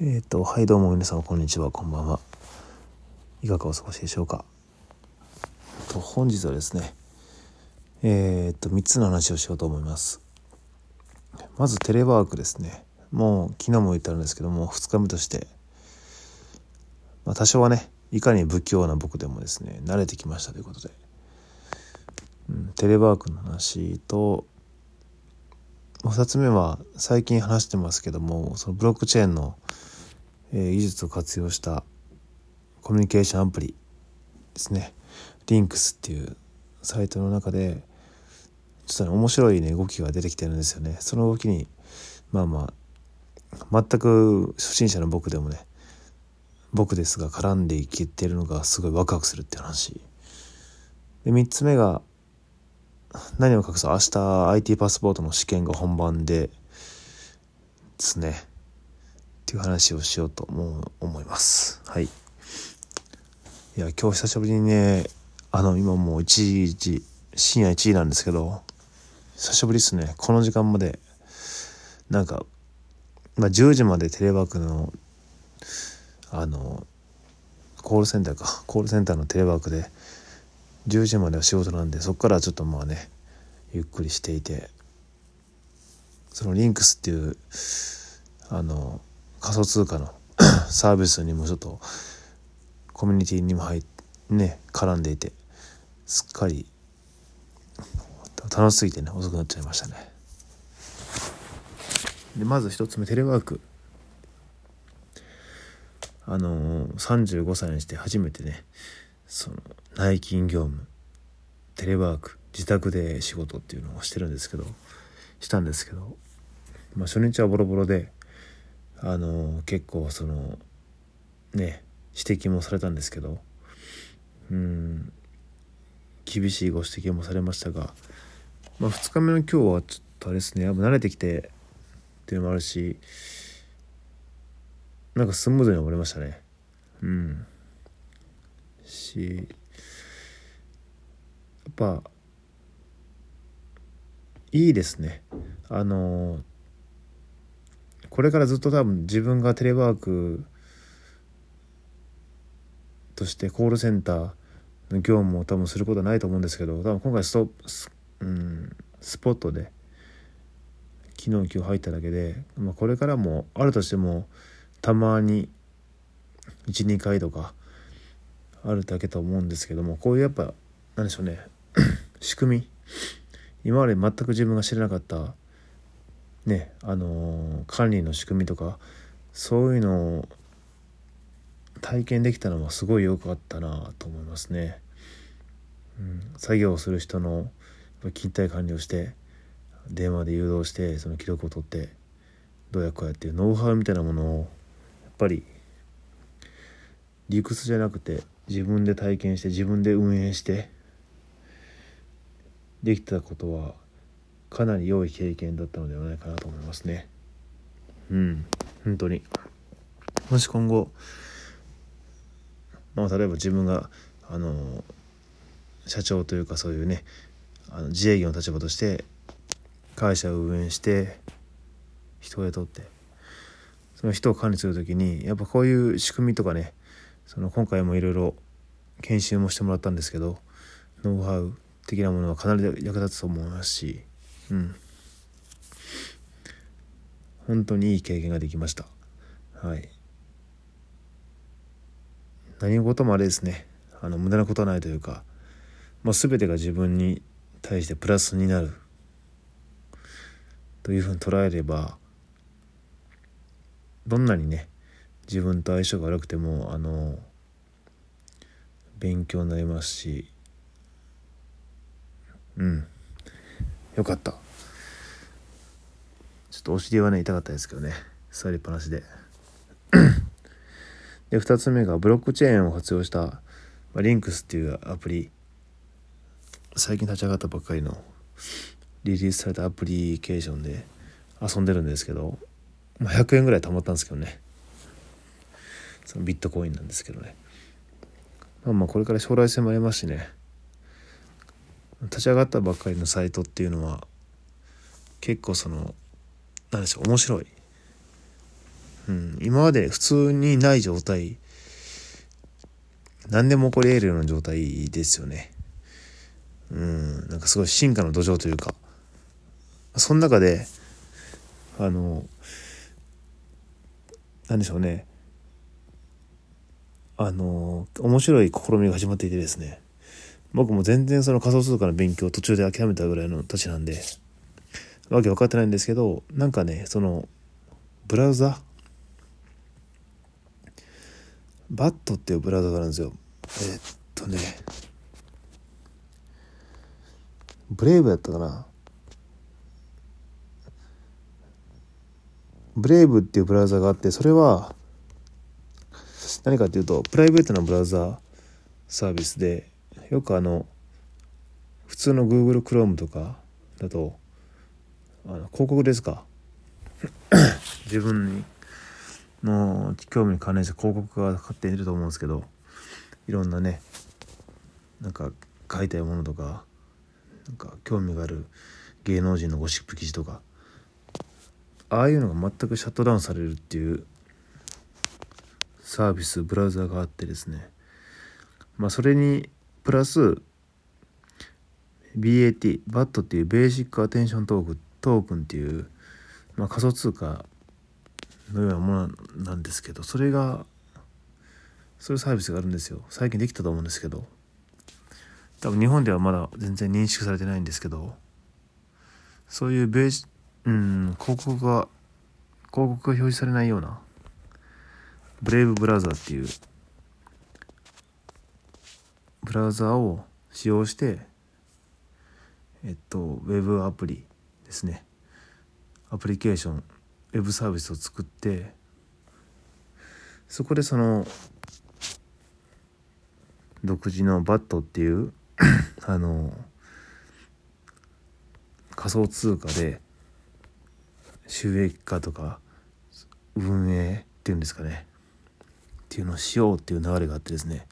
えっ、と、はい、どうも皆様、こんにちは、こんばんは。いかがお過ごしでしょうか？と本日はですね、えっ、と、3つの話をしようと思います。まず、テレワークですね。もう、昨日も言ったんですけども、2日目として、まあ、多少はね、いかに不器用な僕でもですね、慣れてきましたということで、うん、テレワークの話と、2つ目は最近話してますけどもそのブロックチェーンの、え、技術を活用したコミュニケーションアプリですね。リンクスっていうサイトの中でちょっとね面白いね動きが出てきてるんですよね。その動きにまあまあ全く初心者の僕でもね僕ですが絡んでいけてるのがすごいワクワクするって話。で3つ目が何を隠そう？明日 IT パスポートの試験が本番でですね。っていう話をしようとも思います。はい。いや今日久しぶりにねあの今もう1時深夜1時なんですけど久しぶりですね。この時間までなんか、まあ、10時までテレワークのあのコールセンターか。コールセンターのテレワークで10時までは仕事なんでそこからちょっとまあねゆっくりしていてそのリンクスっていうあの仮想通貨の サービスにもちょっとコミュニティにも入ね絡んでいてすっかり楽しすぎてね遅くなっちゃいましたね。でまず一つ目テレワーク。あの35歳にして初めてねその内勤業務テレワーク自宅で仕事っていうのをしてるんですけどしたんですけど、まあ、初日はボロボロであの結構そのね指摘もされたんですけどうん厳しいご指摘もされましたが、まあ、2日目の今日はちょっとあれですねやっぱ慣れてきてっていうのもあるしなんかスムーズに終わりましたね。うん。しやっぱいいですね。あのこれからずっと多分自分がテレワークとしてコールセンターの業務を多分することはないと思うんですけど多分今回ストス,、うん、スポットで昨日今日入っただけで、まあ、これからもあるとしてもたまに12回とかあるだけと思うんですけどもこういうやっぱなんでしょうね。仕組み。今まで全く自分が知らなかったねあの管理の仕組みとかそういうのを体験できたのはすごい良かったなと思いますね。うん、作業をする人の勤怠管理をして電話で誘導してその記録を取ってどうやこうやっていうノウハウみたいなものをやっぱり理屈じゃなくて自分で体験して自分で運営してできたことはかなり良い経験だったのではないかなと思いますね。うん。本当に。もし今後まあ例えば自分があの社長というかそういうねあの自営業の立場として会社を運営して人を雇ってその人を管理する時にやっぱこういう仕組みとかねその今回もいろいろ研修もしてもらったんですけどノウハウ的なものはかなり役立つと思いますし、うん、本当にいい経験ができました。はい。何事もあれですね。あの無駄なことはないというか、まあ、全てが自分に対してプラスになる。というふうに捉えればどんなにね自分と相性が悪くてもあの勉強になりますしうん。よかった。ちょっとお尻はね痛かったですけどね。座りっぱなしで。で2つ目がブロックチェーンを活用した、まあ、リンクスっていうアプリ。最近立ち上がったばっかりのリリースされたアプリケーションで遊んでるんですけど、まあ、100円ぐらい貯まったんですけどね。そのビットコインなんですけどね。まあまあこれから将来性もありますしね。立ち上がったばっかりのサイトっていうのは結構その何でしょう面白い、うん、今まで普通にない状態。何でも起こり得るような状態ですよね。うんなんかすごい進化の土壌というか。その中であの何でしょうね。あの面白い試みが始まっていてですね。僕も全然その仮想通貨の勉強を途中で諦めたぐらいの土地なんでわけ分かってないんですけどなんかねそのブラウザ？バットっていうブラウザがあるんですよ。え、っとね。ブレイブやったかな？ブレイブっていうブラウザがあってそれは何かっていうとプライベートなブラウザサービスでよくあの普通の Google Chrome とかだとあの広告ですか 自分の興味に関連した広告が勝手に出ると思うんですけどいろんなねなんか書いたいものとかなんか興味がある芸能人のゴシップ記事とかああいうのが全くシャットダウンされるっていうサービスブラウザがあってですね。まあそれにプラス BAT バットっていうベーシックアテンショントークトークンっていう、まあ、仮想通貨のようなものなんですけどそれがそういうサービスがあるんですよ。最近できたと思うんですけど。多分日本ではまだ全然認識されてないんですけど。そういうベーシうん広告が広告が表示されないようなブレイブブラウザーっていうブラウザーを使用してえっとウェブアプリですね。アプリケーションウェブサービスを作ってそこでその独自のバットっていうあの仮想通貨で収益化とか運営っていうんですかね。っていうのをしようっていう流れがあってですね。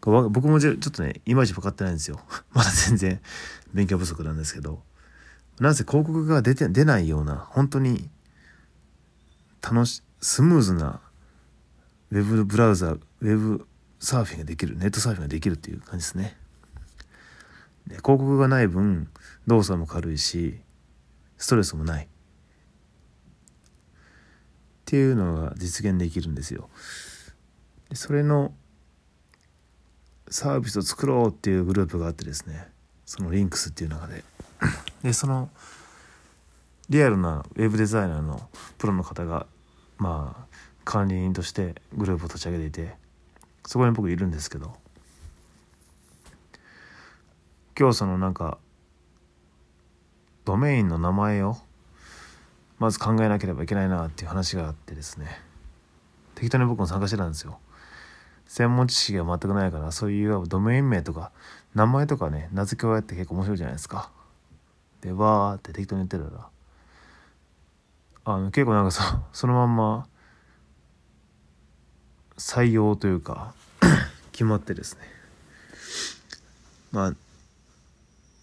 僕もちょっとねいまいち分かってないんですよ。まだ全然勉強不足なんですけど。なぜ広告が出て出ないような本当に楽しスムーズなウェブブラウザウェブサーフィンができるネットサーフィンができるっていう感じですね。で広告がない分動作も軽いしストレスもない。っていうのが実現できるんですよ。それのサービスを作ろうっていうグループがあってですねそのリンクスっていう中で。でそのリアルなウェブデザイナーのプロの方がまあ管理人としてグループを立ち上げていてそこに僕いるんですけど今日そのなんかドメインの名前をまず考えなければいけないなっていう話があってですね。適当に僕も参加してたんですよ。専門知識が全くないからそういうドメイン名とか名前とかね名付け親って結構面白いじゃないですか。でわーって適当に言ってたらあの結構なんかそそのまんま採用というか決まってですね。まあ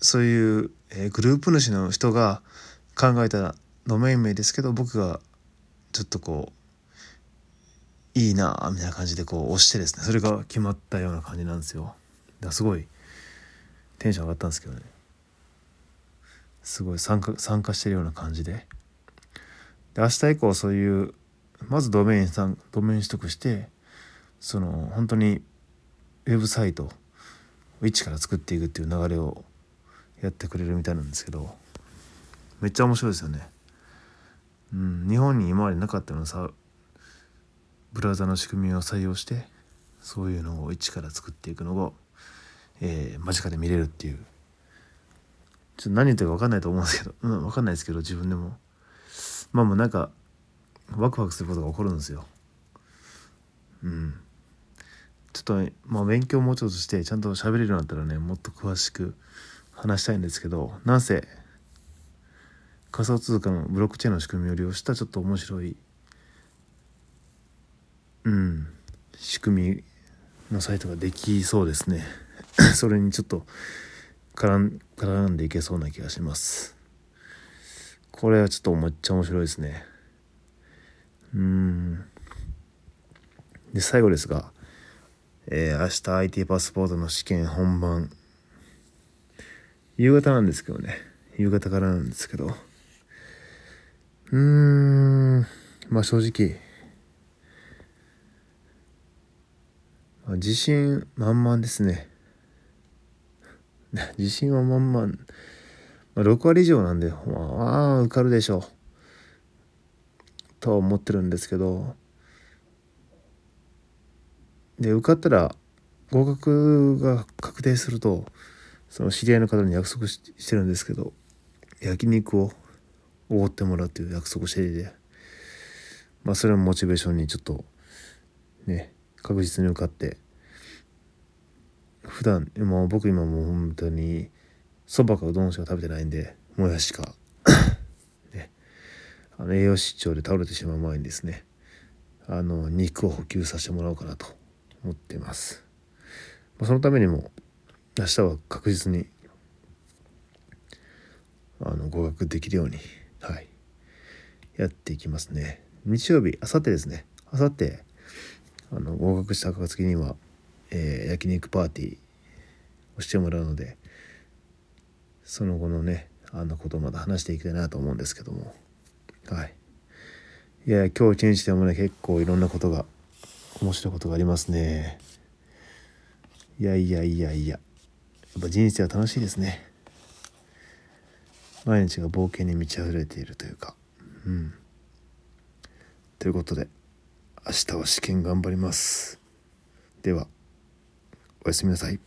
そういう、えー、グループ主の人が考えたドメイン名ですけど僕がちょっとこういいなみたいな感じでこう押してですね。それが決まったような感じなんですよ。だすごいテンション上がったんですけどね。すごい参加参加してるような感じで。で明日以降そういうまずドメインさんドメイン取得してその本当にウェブサイトを一から作っていくっていう流れをやってくれるみたいなんですけどめっちゃ面白いですよね。うん、日本に今までなかったのさブラウザの仕組みを採用してそういうのを一から作っていくのを、えー、間近で見れるっていう。ちょっと何言ってるか分かんないと思うんですけど、うん、分かんないですけど自分でも。まあもうなんかワクワクすることが起こるんですよ。うん。ちょっと、まあ、勉強もうちょっとしてちゃんと喋れるようになったらねもっと詳しく話したいんですけどなんせ仮想通貨のブロックチェーンの仕組みを利用したちょっと面白いうん。仕組みのサイトができそうですね。それにちょっと絡ん絡んでいけそうな気がします。これはちょっとめっちゃ面白いですね。うん。で最後ですが、えー、明日 IT パスポートの試験本番。夕方なんですけどね。夕方からなんですけど。うーん。まあ正直まあ、自信満々ですね。自信は満々、まあ、6割以上なんでまあ受かるでしょう。とは思ってるんですけど。で受かったら合格が確定するとその知り合いの方に約束してるんですけど焼肉をおごってもらうっていう約束していて。まあそれもモチベーションにちょっとね確実に受かって。普段もう僕今もう本当にそばかうどんしか食べてないんでもやしか。ね。あの栄養失調で倒れてしまう前にですねあの肉を補給させてもらおうかなと思っています、まあ、そのためにも明日は確実にあの合格できるようにはい。やっていきますね。日曜日あさってですね。あさってあの合格した暁には、えー、焼肉パーティーをしてもらうのでその後のねあのことまた話していきたいなと思うんですけども。はい。いや今日一日でもね結構いろんなことが面白いことがありますね。いやいやいやいや。やっぱ人生は楽しいですね。毎日が冒険に満ち溢れているというか。うん。ということで明日は試験頑張ります。ではおやすみなさい。